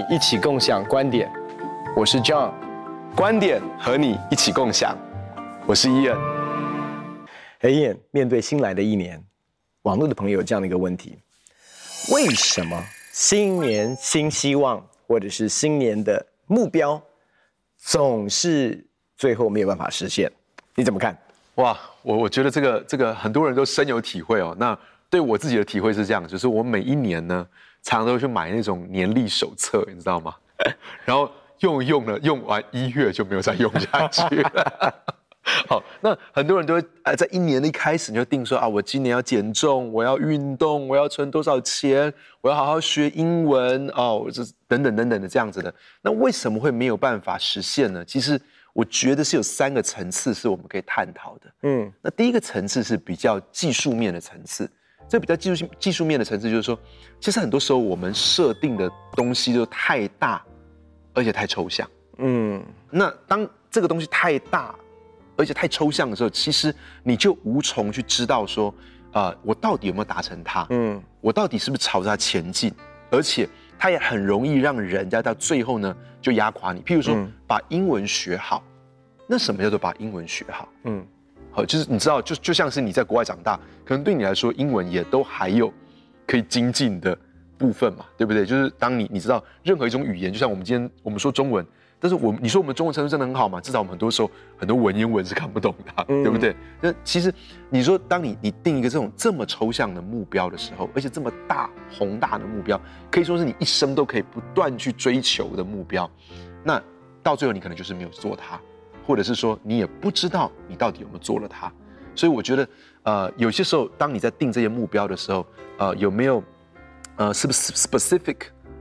你一起共享观点，我是 John，观点和你一起共享，我是 Ian。哎，Ian，面对新来的一年，网络的朋友有这样的一个问题：为什么新年新希望，或者是新年的目标，总是最后没有办法实现？你怎么看？哇，我我觉得这个这个很多人都深有体会哦。那对我自己的体会是这样，就是我每一年呢。常常都会去买那种年历手册，你知道吗？然后用用了，用完一月就没有再用下去了。好，那很多人都会呃，在一年的一开始你就定说啊，我今年要减重，我要运动，我要存多少钱，我要好好学英文哦，这等等等等的这样子的。那为什么会没有办法实现呢？其实我觉得是有三个层次是我们可以探讨的。嗯，那第一个层次是比较技术面的层次。这比较技术性、技术面的层次，就是说，其实很多时候我们设定的东西就太大，而且太抽象。嗯，那当这个东西太大，而且太抽象的时候，其实你就无从去知道说，呃，我到底有没有达成它？嗯，我到底是不是朝着它前进？而且它也很容易让人家到最后呢就压垮你。譬如说，把英文学好，那什么叫做把英文学好？嗯。好，就是你知道，就就像是你在国外长大，可能对你来说，英文也都还有可以精进的部分嘛，对不对？就是当你你知道任何一种语言，就像我们今天我们说中文，但是我你说我们中文程度真的很好嘛？至少我们很多时候很多文言文是看不懂的，嗯、对不对？那其实你说，当你你定一个这种这么抽象的目标的时候，而且这么大宏大的目标，可以说是你一生都可以不断去追求的目标，那到最后你可能就是没有做它。或者是说你也不知道你到底有没有做了它，所以我觉得，呃，有些时候当你在定这些目标的时候，呃，有没有，呃，是不是 specific，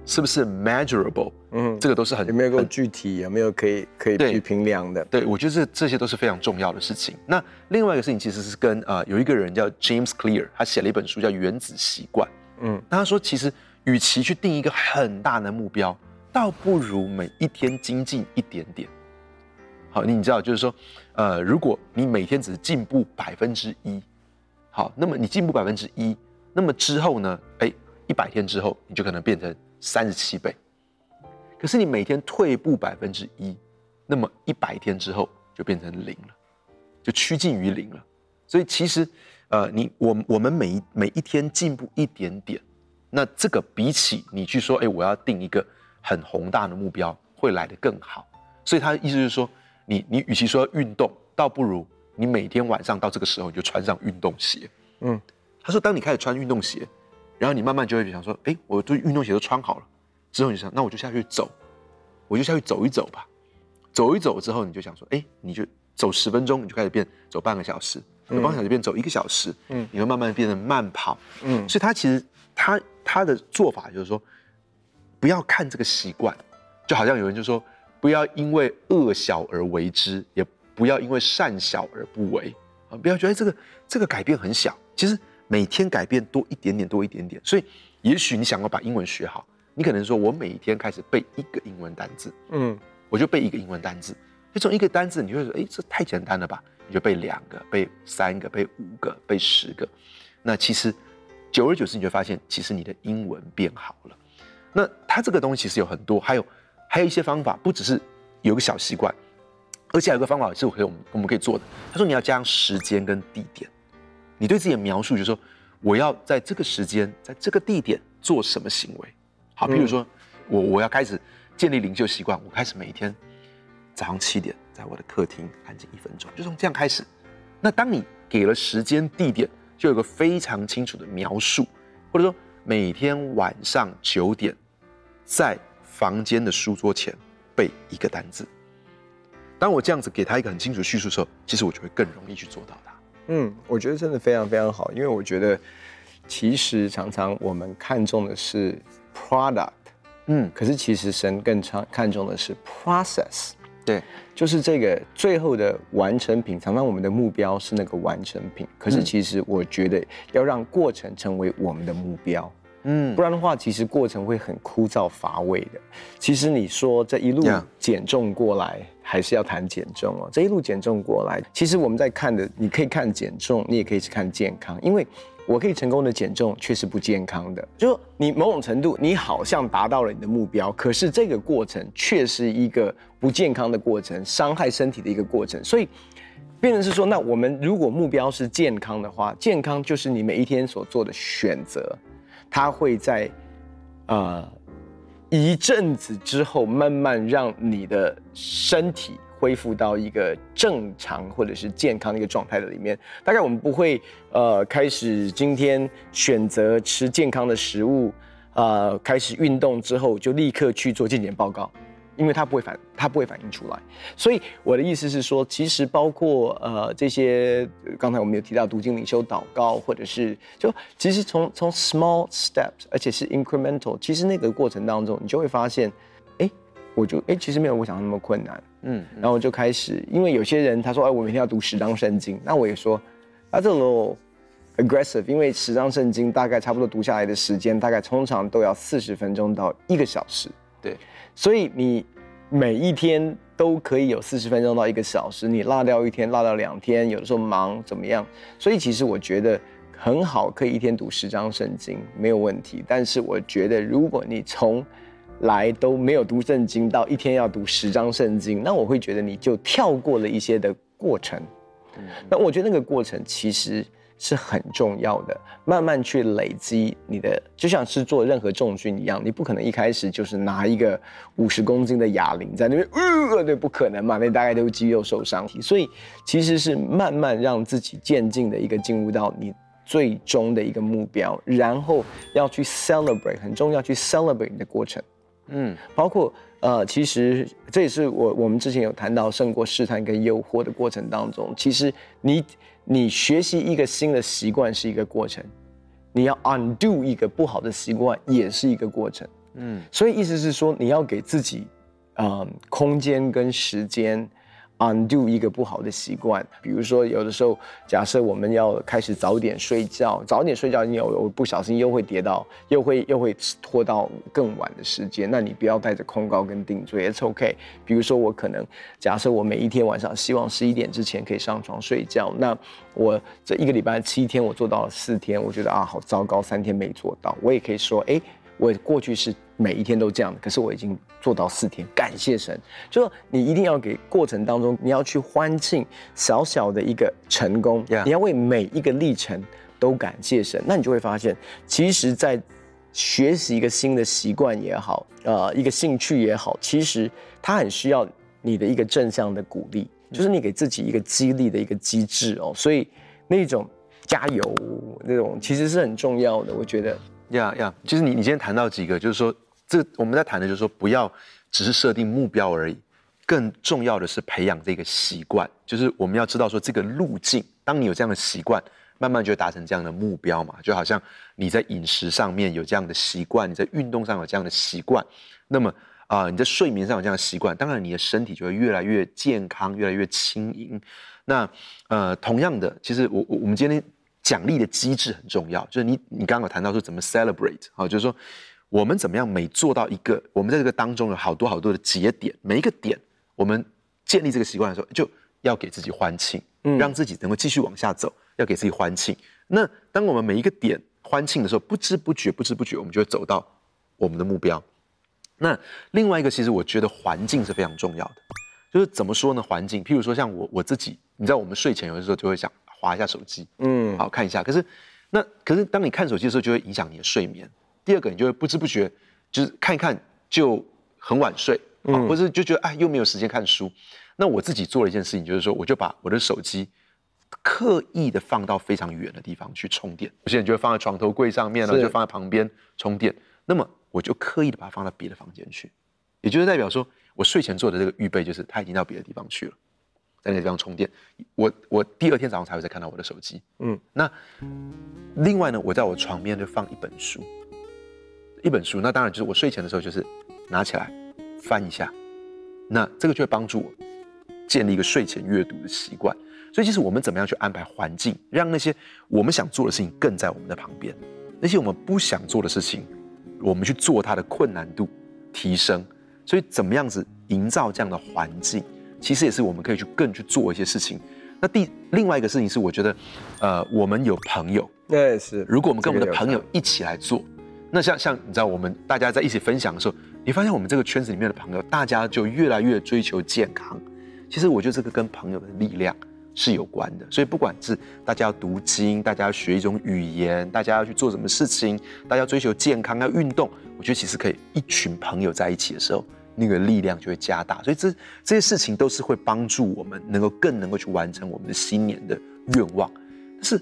是不是 measurable，嗯，这个都是很有没有够具体，有没有可以可以去评量的？对，我觉得这这些都是非常重要的事情。那另外一个事情其实是跟呃有一个人叫 James Clear，他写了一本书叫《原子习惯》，嗯，那他说其实与其去定一个很大的目标，倒不如每一天精进一点点。好，你知道，就是说，呃，如果你每天只是进步百分之一，好，那么你进步百分之一，那么之后呢，哎，一百天之后，你就可能变成三十七倍。可是你每天退步百分之一，那么一百天之后就变成零了，就趋近于零了。所以其实，呃，你我我们每一每一天进步一点点，那这个比起你去说，哎，我要定一个很宏大的目标，会来得更好。所以他的意思就是说。你你与其说要运动，倒不如你每天晚上到这个时候你就穿上运动鞋。嗯，他说，当你开始穿运动鞋，然后你慢慢就会想说，哎，我对运动鞋都穿好了，之后你就想，那我就下去走，我就下去走一走吧。走一走之后，你就想说，哎，你就走十分钟，你就开始变走半个小时，走半个小时变走一个小时。嗯，你会慢慢变成慢跑。嗯，所以他其实他他的做法就是说，不要看这个习惯，就好像有人就说。不要因为恶小而为之，也不要因为善小而不为啊！不要觉得这个这个改变很小，其实每天改变多一点点，多一点点。所以，也许你想要把英文学好，你可能说我每一天开始背一个英文单字，嗯，我就背一个英文单字。就从一个单字，你就会说，哎，这太简单了吧？你就背两个，背三个，背五个，背十个。那其实久而久之，你就发现，其实你的英文变好了。那它这个东西其实有很多，还有。还有一些方法，不只是有个小习惯，而且还有个方法是我可以我们我们可以做的。他说你要加上时间跟地点，你对自己的描述就是说我要在这个时间，在这个地点做什么行为。好，比如说我我要开始建立灵修习惯，我开始每天早上七点在我的客厅安静一分钟，就从这样开始。那当你给了时间地点，就有个非常清楚的描述，或者说每天晚上九点在。房间的书桌前背一个单字。当我这样子给他一个很清楚的叙述的时候，其实我就会更容易去做到它。嗯，我觉得真的非常非常好，因为我觉得其实常常我们看重的是 product，嗯，可是其实神更常看重的是 process，对，就是这个最后的完成品。常常我们的目标是那个完成品，可是其实我觉得要让过程成为我们的目标。嗯，不然的话，其实过程会很枯燥乏味的。其实你说这一路减重过来，还是要谈减重哦。这一路减重过来，其实我们在看的，你可以看减重，你也可以去看健康，因为我可以成功的减重，却是不健康的。就你某种程度，你好像达到了你的目标，可是这个过程却是一个不健康的过程，伤害身体的一个过程。所以，变成是说，那我们如果目标是健康的话，健康就是你每一天所做的选择。它会在，呃，一阵子之后，慢慢让你的身体恢复到一个正常或者是健康的一个状态的里面。大概我们不会，呃，开始今天选择吃健康的食物，呃，开始运动之后就立刻去做健检报告。因为它不会反，它不会反映出来，所以我的意思是说，其实包括呃这些，刚才我们有提到读经、领修、祷告，或者是就其实从从 small steps，而且是 incremental，其实那个过程当中，你就会发现，哎，我就哎其实没有我想的那么困难，嗯，然后我就开始，因为有些人他说，哎，我每天要读十章圣经，那我也说，啊这种 aggressive，因为十章圣经大概差不多读下来的时间，大概通常都要四十分钟到一个小时，对。所以你每一天都可以有四十分钟到一个小时，你落掉一天，落掉两天，有的时候忙怎么样？所以其实我觉得很好，可以一天读十章圣经没有问题。但是我觉得如果你从来都没有读圣经，到一天要读十章圣经，那我会觉得你就跳过了一些的过程。那我觉得那个过程其实。是很重要的，慢慢去累积你的，就像是做任何重训一样，你不可能一开始就是拿一个五十公斤的哑铃在那边，呃，对，不可能嘛，那大概都是肌肉受伤。所以其实是慢慢让自己渐进的一个进入到你最终的一个目标，然后要去 celebrate，很重要去 celebrate 你的过程，嗯，包括呃，其实这也是我我们之前有谈到胜过试探跟诱惑的过程当中，其实你。你学习一个新的习惯是一个过程，你要 undo 一个不好的习惯也是一个过程。嗯，所以意思是说，你要给自己，嗯，空间跟时间。Undo 一个不好的习惯，比如说有的时候，假设我们要开始早点睡觉，早点睡觉，你有不小心又会跌到，又会又会拖到更晚的时间，那你不要带着控告跟定罪，it's OK。比如说我可能假设我每一天晚上希望十一点之前可以上床睡觉，那我这一个礼拜七天我做到了四天，我觉得啊好糟糕，三天没做到，我也可以说，哎，我过去是。每一天都这样的，可是我已经做到四天，感谢神。就你一定要给过程当中，你要去欢庆小小的一个成功你要为每一个历程都感谢神。那你就会发现，其实，在学习一个新的习惯也好，呃，一个兴趣也好，其实它很需要你的一个正向的鼓励，就是你给自己一个激励的一个机制哦。所以那种加油那种其实是很重要的，我觉得。呀呀，其实你你今天谈到几个，就是说。这我们在谈的就是说，不要只是设定目标而已，更重要的是培养这个习惯。就是我们要知道说，这个路径，当你有这样的习惯，慢慢就会达成这样的目标嘛。就好像你在饮食上面有这样的习惯，你在运动上有这样的习惯，那么啊、你在睡眠上有这样的习惯，当然你的身体就会越来越健康，越来越轻盈。那呃，同样的，其实我我我们今天奖励的机制很重要，就是你你刚刚有谈到说怎么 celebrate 啊，就是说。我们怎么样？每做到一个，我们在这个当中有好多好多的节点，每一个点，我们建立这个习惯的时候，就要给自己欢庆，嗯，让自己能够继续往下走，要给自己欢庆。那当我们每一个点欢庆的时候，不知不觉，不知不觉，我们就会走到我们的目标。那另外一个，其实我觉得环境是非常重要的，就是怎么说呢？环境，譬如说像我我自己，你知道，我们睡前有的时候就会想滑一下手机，嗯，好看一下。可是那可是当你看手机的时候，就会影响你的睡眠。第二个，你就会不知不觉，就是看一看就很晚睡，嗯，或是就觉得哎，又没有时间看书。那我自己做了一件事情，就是说，我就把我的手机刻意的放到非常远的地方去充电。有些人就会放在床头柜上面，然后就放在旁边充电。那么我就刻意的把它放到别的房间去，也就是代表说我睡前做的这个预备，就是它已经到别的地方去了，在那个地方充电。我我第二天早上才会再看到我的手机。嗯，那另外呢，我在我床边就放一本书。一本书，那当然就是我睡前的时候，就是拿起来翻一下，那这个就会帮助我建立一个睡前阅读的习惯。所以，其实我们怎么样去安排环境，让那些我们想做的事情更在我们的旁边，那些我们不想做的事情，我们去做它的困难度提升。所以怎么样子营造这样的环境，其实也是我们可以去更去做一些事情。那第另外一个事情是，我觉得，呃，我们有朋友，对，是。如果我们跟我们的朋友一起来做，那像像你知道，我们大家在一起分享的时候，你发现我们这个圈子里面的朋友，大家就越来越追求健康。其实我觉得这个跟朋友的力量是有关的。所以不管是大家要读经，大家要学一种语言，大家要去做什么事情，大家要追求健康，要运动，我觉得其实可以一群朋友在一起的时候。那个力量就会加大，所以这这些事情都是会帮助我们能够更能够去完成我们的新年的愿望。但是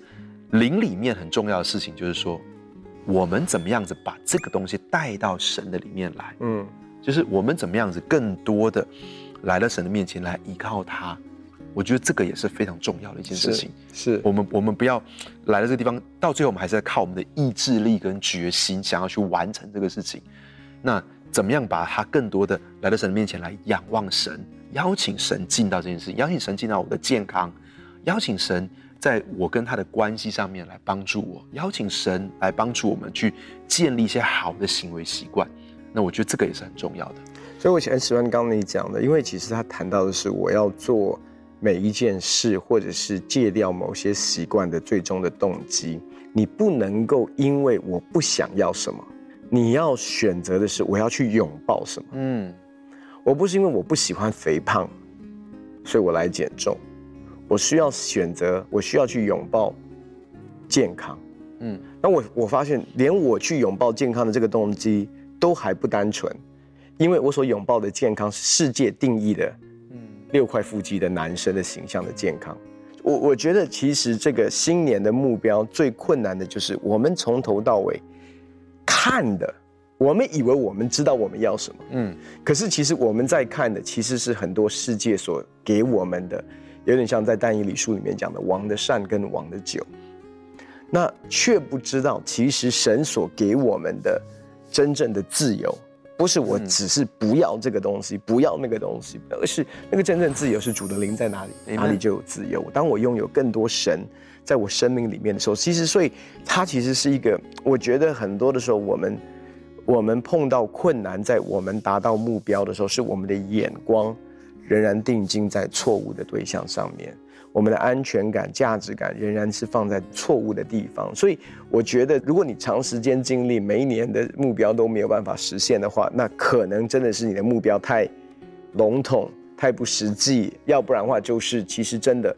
灵里面很重要的事情就是说，我们怎么样子把这个东西带到神的里面来？嗯，就是我们怎么样子更多的来到神的面前来依靠他。我觉得这个也是非常重要的一件事情。是，是我们我们不要来到这个地方，到最后我们还是在靠我们的意志力跟决心，想要去完成这个事情。那。怎么样把他更多的来到神面前来仰望神，邀请神进到这件事，邀请神进到我的健康，邀请神在我跟他的关系上面来帮助我，邀请神来帮助我们去建立一些好的行为习惯。那我觉得这个也是很重要的。所以我很喜欢刚刚你讲的，因为其实他谈到的是我要做每一件事，或者是戒掉某些习惯的最终的动机。你不能够因为我不想要什么。你要选择的是我要去拥抱什么？嗯，我不是因为我不喜欢肥胖，所以我来减重。我需要选择，我需要去拥抱健康。嗯，那我我发现，连我去拥抱健康的这个动机都还不单纯，因为我所拥抱的健康是世界定义的，嗯，六块腹肌的男生的形象的健康。我我觉得其实这个新年的目标最困难的就是我们从头到尾。看的，我们以为我们知道我们要什么，嗯，可是其实我们在看的其实是很多世界所给我们的，有点像在但以理书里面讲的王的善跟王的酒，那却不知道其实神所给我们的真正的自由，不是我只是不要这个东西，不要那个东西，而是那个真正自由是主的灵在哪里，哪里就有自由。当我拥有更多神。在我生命里面的时候，其实所以它其实是一个，我觉得很多的时候，我们我们碰到困难，在我们达到目标的时候，是我们的眼光仍然定睛在错误的对象上面，我们的安全感、价值感仍然是放在错误的地方。所以我觉得，如果你长时间经历每一年的目标都没有办法实现的话，那可能真的是你的目标太笼统、太不实际，要不然的话，就是其实真的。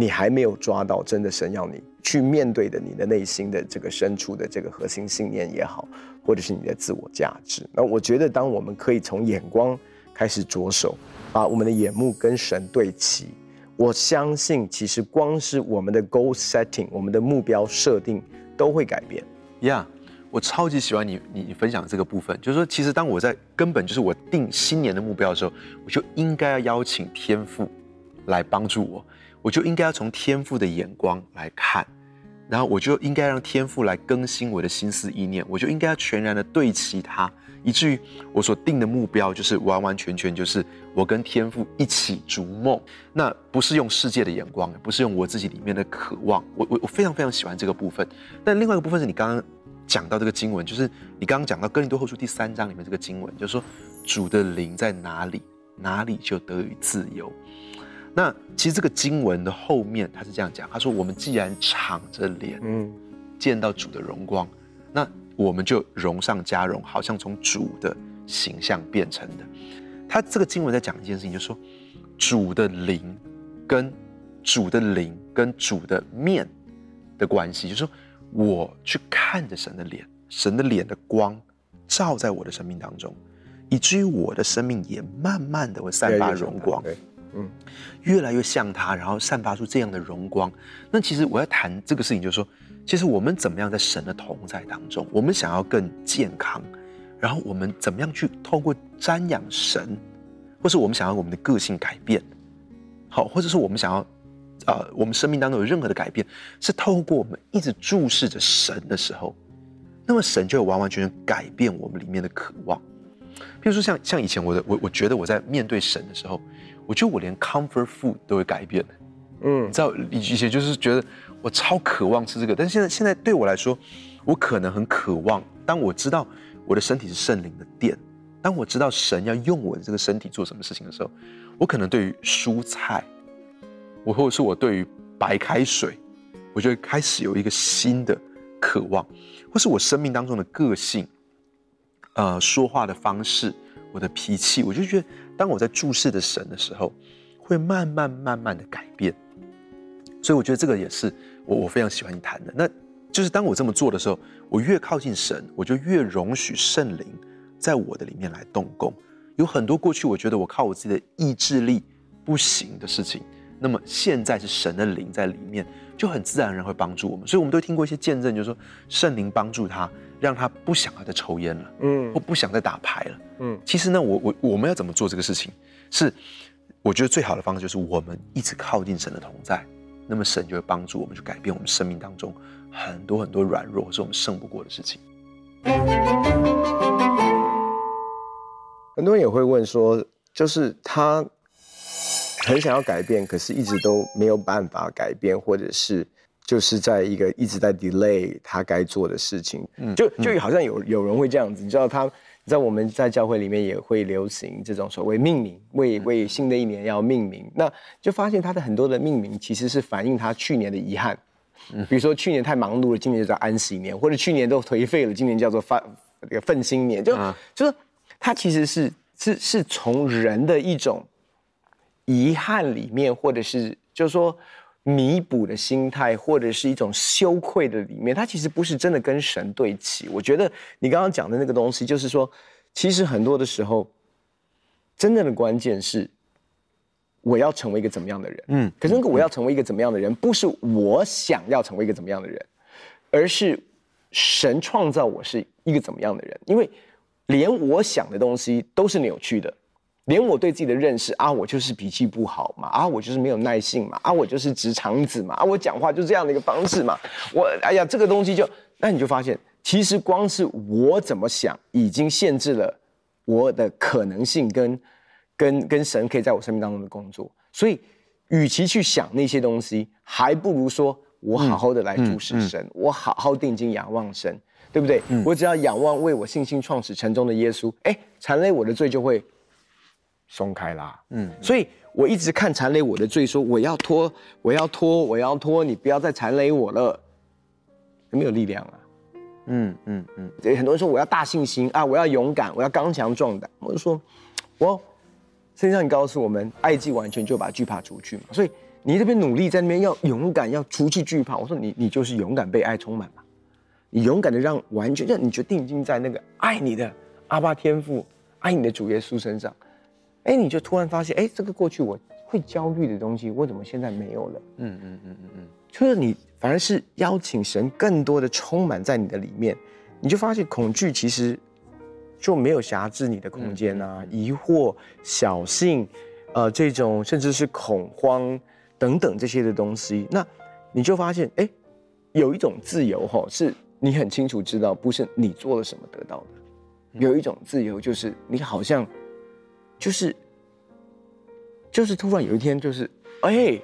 你还没有抓到真的神要你去面对的你的内心的这个深处的这个核心信念也好，或者是你的自我价值。那我觉得，当我们可以从眼光开始着手，把我们的眼目跟神对齐，我相信其实光是我们的 goal setting，我们的目标设定都会改变。，yeah, 我超级喜欢你你分享的这个部分，就是说，其实当我在根本就是我定新年的目标的时候，我就应该要邀请天赋来帮助我。我就应该要从天父的眼光来看，然后我就应该让天父来更新我的心思意念，我就应该要全然的对齐他，以至于我所定的目标就是完完全全就是我跟天父一起逐梦。那不是用世界的眼光，不是用我自己里面的渴望。我我我非常非常喜欢这个部分。但另外一个部分是你刚刚讲到这个经文，就是你刚刚讲到哥林多后书第三章里面这个经文，就是说主的灵在哪里，哪里就得以自由。那其实这个经文的后面，他是这样讲：他说，我们既然敞着脸，嗯，见到主的荣光，那我们就荣上加荣，好像从主的形象变成的。他这个经文在讲一件事情，就是说，主的灵跟主的灵跟主的面的关系，就是说，我去看着神的脸，神的脸的光照在我的生命当中，以至于我的生命也慢慢的会散发荣光。嗯，越来越像他，然后散发出这样的荣光。那其实我要谈这个事情，就是说，其实我们怎么样在神的同在当中，我们想要更健康，然后我们怎么样去透过瞻仰神，或是我们想要我们的个性改变，好，或者是我们想要，呃，我们生命当中有任何的改变，是透过我们一直注视着神的时候，那么神就会完完全全改变我们里面的渴望。比如说像像以前我的我我觉得我在面对神的时候。我觉得我连 comfort food 都会改变，嗯，你知道以前就是觉得我超渴望吃这个，但是现在现在对我来说，我可能很渴望，当我知道我的身体是圣灵的殿，当我知道神要用我的这个身体做什么事情的时候，我可能对于蔬菜，我或者是我对于白开水，我就会开始有一个新的渴望，或是我生命当中的个性，呃，说话的方式，我的脾气，我就觉得，当我在注视着神的时候，会慢慢慢慢的改变。所以我觉得这个也是我我非常喜欢你谈的。那就是当我这么做的时候，我越靠近神，我就越容许圣灵在我的里面来动工。有很多过去我觉得我靠我自己的意志力不行的事情，那么现在是神的灵在里面，就很自然而然会帮助我们。所以我们都听过一些见证，就是说圣灵帮助他，让他不想要再抽烟了，嗯，或不想再打牌了，嗯。其实呢，我我我们要怎么做这个事情？是我觉得最好的方式就是我们一直靠近神的同在。那么神就会帮助我们去改变我们生命当中很多很多软弱，或是我们胜不过的事情。很多人也会问说，就是他很想要改变，可是一直都没有办法改变，或者是就是在一个一直在 delay 他该做的事情。嗯，就就好像有有人会这样子，你知道他。在我们在教会里面也会流行这种所谓命名，为为新的一年要命名，那就发现他的很多的命名其实是反映他去年的遗憾，比如说去年太忙碌了，今年就叫安息年，或者去年都颓废了，今年叫做发这个奋新年，就就是他其实是是是从人的一种遗憾里面，或者是就是说。弥补的心态，或者是一种羞愧的里面，它其实不是真的跟神对齐。我觉得你刚刚讲的那个东西，就是说，其实很多的时候，真正的关键是我要成为一个怎么样的人。嗯，可是那个我要成为一个怎么样的人，不是我想要成为一个怎么样的人，而是神创造我是一个怎么样的人。因为连我想的东西都是扭曲的。连我对自己的认识啊，我就是脾气不好嘛，啊，我就是没有耐性嘛，啊，我就是直肠子嘛，啊，我讲话就这样的一个方式嘛，我哎呀，这个东西就，那你就发现，其实光是我怎么想，已经限制了我的可能性跟跟跟神可以在我生命当中的工作。所以，与其去想那些东西，还不如说我好好的来注视神，嗯嗯嗯、我好好定睛仰望神，对不对？嗯、我只要仰望为我信心创始成终的耶稣，哎，缠累我的罪就会。松开啦，嗯，所以我一直看缠累我的罪，说我要拖，我要拖，我要拖，你不要再缠累我了，有没有力量啊？嗯嗯嗯，嗯很多人说我要大信心啊，我要勇敢，我要刚强壮胆，我就说，我圣经上你告诉我们，爱既完全就把惧怕除去嘛，所以你这边努力在那边要勇敢，要除去惧怕，我说你你就是勇敢被爱充满嘛，你勇敢的让完全让你就定睛在那个爱你的阿爸天父，爱你的主耶稣身上。哎，你就突然发现，哎，这个过去我会焦虑的东西，我怎么现在没有了？嗯嗯嗯嗯嗯，就是你反而是邀请神更多的充满在你的里面，你就发现恐惧其实就没有辖制你的空间啊，嗯、疑惑、小性，呃，这种甚至是恐慌等等这些的东西，那你就发现，哎，有一种自由哈，是你很清楚知道，不是你做了什么得到的，有一种自由就是你好像。就是，就是突然有一天，就是，哎，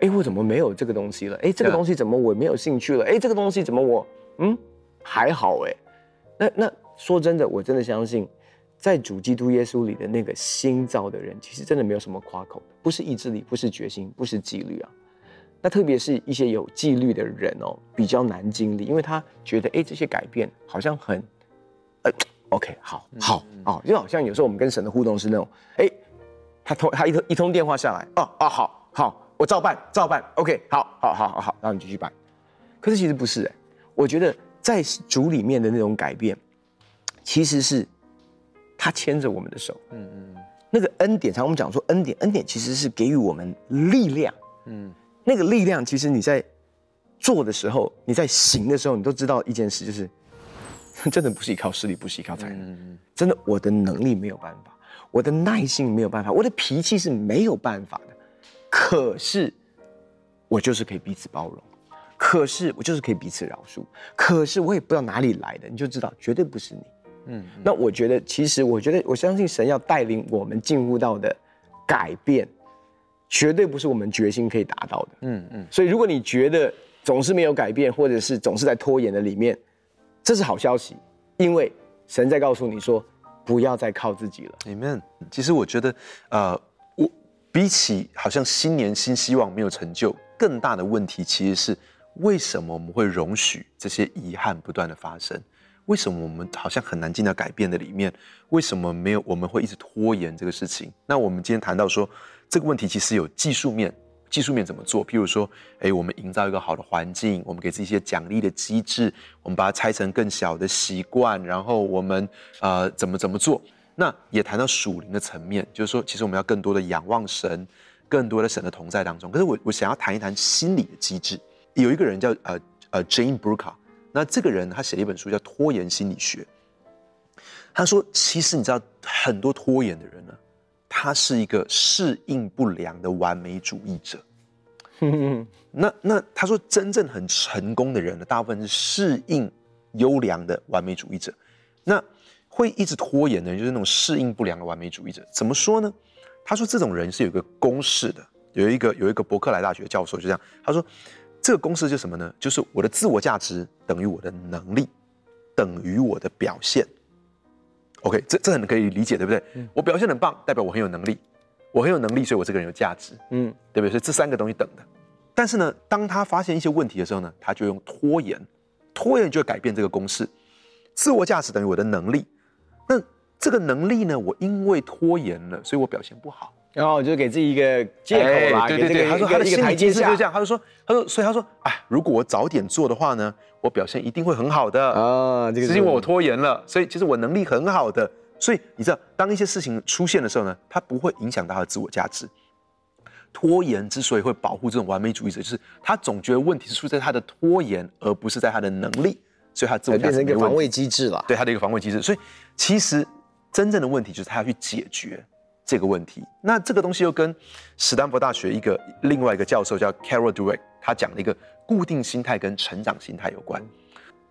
哎，我怎么没有这个东西了？哎，这个东西怎么我没有兴趣了？哎，这个东西怎么我，嗯，还好哎。那那说真的，我真的相信，在主基督耶稣里的那个新造的人，其实真的没有什么夸口的，不是意志力，不是决心，不是纪律啊。那特别是一些有纪律的人哦，比较难经历，因为他觉得，哎，这些改变好像很，呃。OK，好，好，哦，就好像有时候我们跟神的互动是那种，哎，他通他一通一通电话下来，哦，哦，好，好，我照办，照办，OK，好，好，好，好，好，然后你继续办。可是其实不是，哎，我觉得在主里面的那种改变，其实是他牵着我们的手，嗯嗯，那个恩典，常我们讲说恩典，恩典其实是给予我们力量，嗯，那个力量其实你在做的时候，你在行的时候，你都知道一件事就是。真的不是依靠实力，不是依靠才能，真的我的能力没有办法，我的耐性没有办法，我的脾气是没有办法的。可是，我就是可以彼此包容，可是我就是可以彼此饶恕，可是我也不知道哪里来的，你就知道绝对不是你。嗯，那我觉得，其实我觉得，我相信神要带领我们进入到的改变，绝对不是我们决心可以达到的。嗯嗯，所以如果你觉得总是没有改变，或者是总是在拖延的里面。这是好消息，因为神在告诉你说，不要再靠自己了。Amen。其实我觉得，呃，我比起好像新年新希望没有成就，更大的问题其实是为什么我们会容许这些遗憾不断的发生？为什么我们好像很难进到改变的里面？为什么没有？我们会一直拖延这个事情？那我们今天谈到说，这个问题其实有技术面。技术面怎么做？譬如说，诶，我们营造一个好的环境，我们给自己一些奖励的机制，我们把它拆成更小的习惯，然后我们呃怎么怎么做？那也谈到属灵的层面，就是说，其实我们要更多的仰望神，更多的神的同在当中。可是我我想要谈一谈心理的机制。有一个人叫呃呃 Jane broka 那这个人他写了一本书叫《拖延心理学》。他说，其实你知道，很多拖延的人呢。他是一个适应不良的完美主义者。那那他说，真正很成功的人呢，大部分是适应优良的完美主义者。那会一直拖延的人，就是那种适应不良的完美主义者。怎么说呢？他说，这种人是有一个公式的，有一个有一个伯克莱大学教授就这样，他说，这个公式就是什么呢？就是我的自我价值等于我的能力等于我的表现。OK，这这很可以理解，对不对？嗯、我表现很棒，代表我很有能力，我很有能力，所以我这个人有价值，嗯，对不对？所以这三个东西等的。但是呢，当他发现一些问题的时候呢，他就用拖延，拖延就会改变这个公式。自我价值等于我的能力，那这个能力呢，我因为拖延了，所以我表现不好。然后就给自己一个借口啦，对对对，他说他的心理机制就是这样，他就说，他说，所以他说，哎，如果我早点做的话呢，我表现一定会很好的啊。这个是因为我拖延了，所以其实我能力很好的，所以你知道，当一些事情出现的时候呢，他不会影响到他的自我价值。拖延之所以会保护这种完美主义者，就是他总觉得问题是出在他的拖延，而不是在他的能力，所以他自我价值变成一个防卫机制了。对他的一个防卫机制，所以其实真正的问题就是他要去解决。这个问题，那这个东西又跟史丹佛大学一个另外一个教授叫 Carol Dweck，他讲的一个固定心态跟成长心态有关。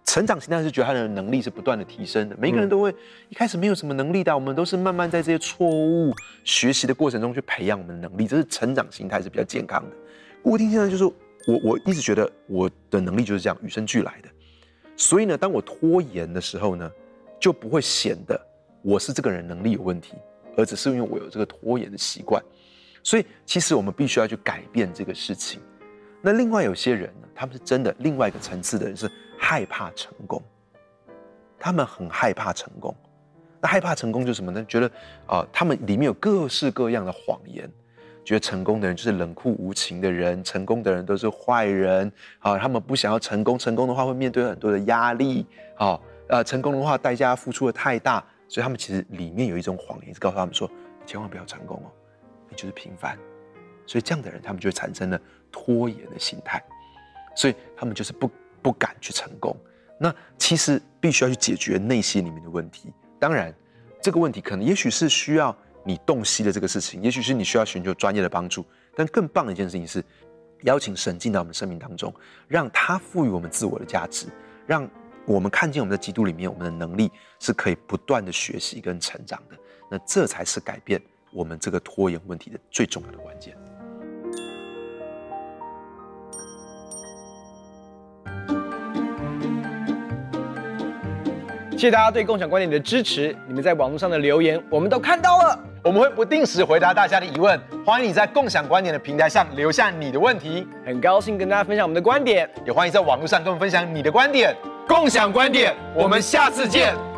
成长心态是觉得他的能力是不断的提升的，每个人都会一开始没有什么能力的，我们都是慢慢在这些错误学习的过程中去培养我们的能力，这是成长心态是比较健康的。固定心态就是我我一直觉得我的能力就是这样与生俱来的，所以呢，当我拖延的时候呢，就不会显得我是这个人能力有问题。而只是因为我有这个拖延的习惯，所以其实我们必须要去改变这个事情。那另外有些人呢，他们是真的另外一个层次的人，是害怕成功，他们很害怕成功。那害怕成功就是什么呢？觉得啊、他们里面有各式各样的谎言，觉得成功的人就是冷酷无情的人，成功的人都是坏人啊、他们不想要成功，成功的话会面对很多的压力啊，呃，成功的话代价付出的太大。所以他们其实里面有一种谎言，是告诉他们说：“千万不要成功哦，你就是平凡。”所以这样的人，他们就产生了拖延的心态，所以他们就是不不敢去成功。那其实必须要去解决内心里面的问题。当然，这个问题可能也许是需要你洞悉的这个事情，也许是你需要寻求专业的帮助。但更棒的一件事情是，邀请神进到我们生命当中，让他赋予我们自我的价值，让。我们看见我们在基督里面，我们的能力是可以不断的学习跟成长的。那这才是改变我们这个拖延问题的最重要的关键。谢谢大家对共享观点的支持，你们在网络上的留言我们都看到了，我们会不定时回答大家的疑问。欢迎你在共享观点的平台上留下你的问题，很高兴跟大家分享我们的观点，也欢迎在网络上跟我们分享你的观点。共享观点，我们下次见。